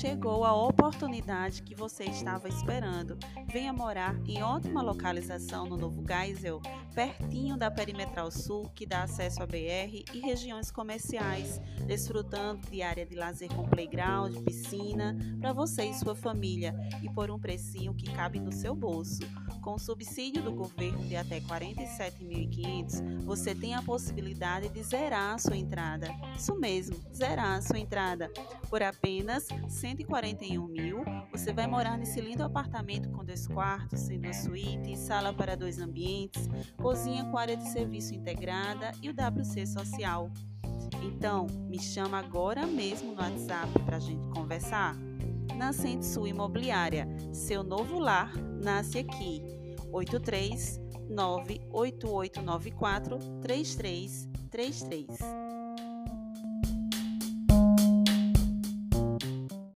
chegou a oportunidade que você estava esperando. Venha morar em ótima localização no Novo Geisel, pertinho da Perimetral Sul, que dá acesso à BR e regiões comerciais, desfrutando de área de lazer com playground, piscina, para você e sua família, e por um precinho que cabe no seu bolso. Com o subsídio do governo de até R$ 47.500, você tem a possibilidade de zerar a sua entrada. Isso mesmo, zerar a sua entrada. Por apenas R$ 141 mil, você vai morar nesse lindo apartamento com dois quartos, sendo a suíte, sala para dois ambientes, cozinha com área de serviço integrada e o WC social. Então, me chama agora mesmo no WhatsApp para a gente conversar. Nascente Sul Imobiliária, seu novo lar nasce aqui. 83 98894 3333.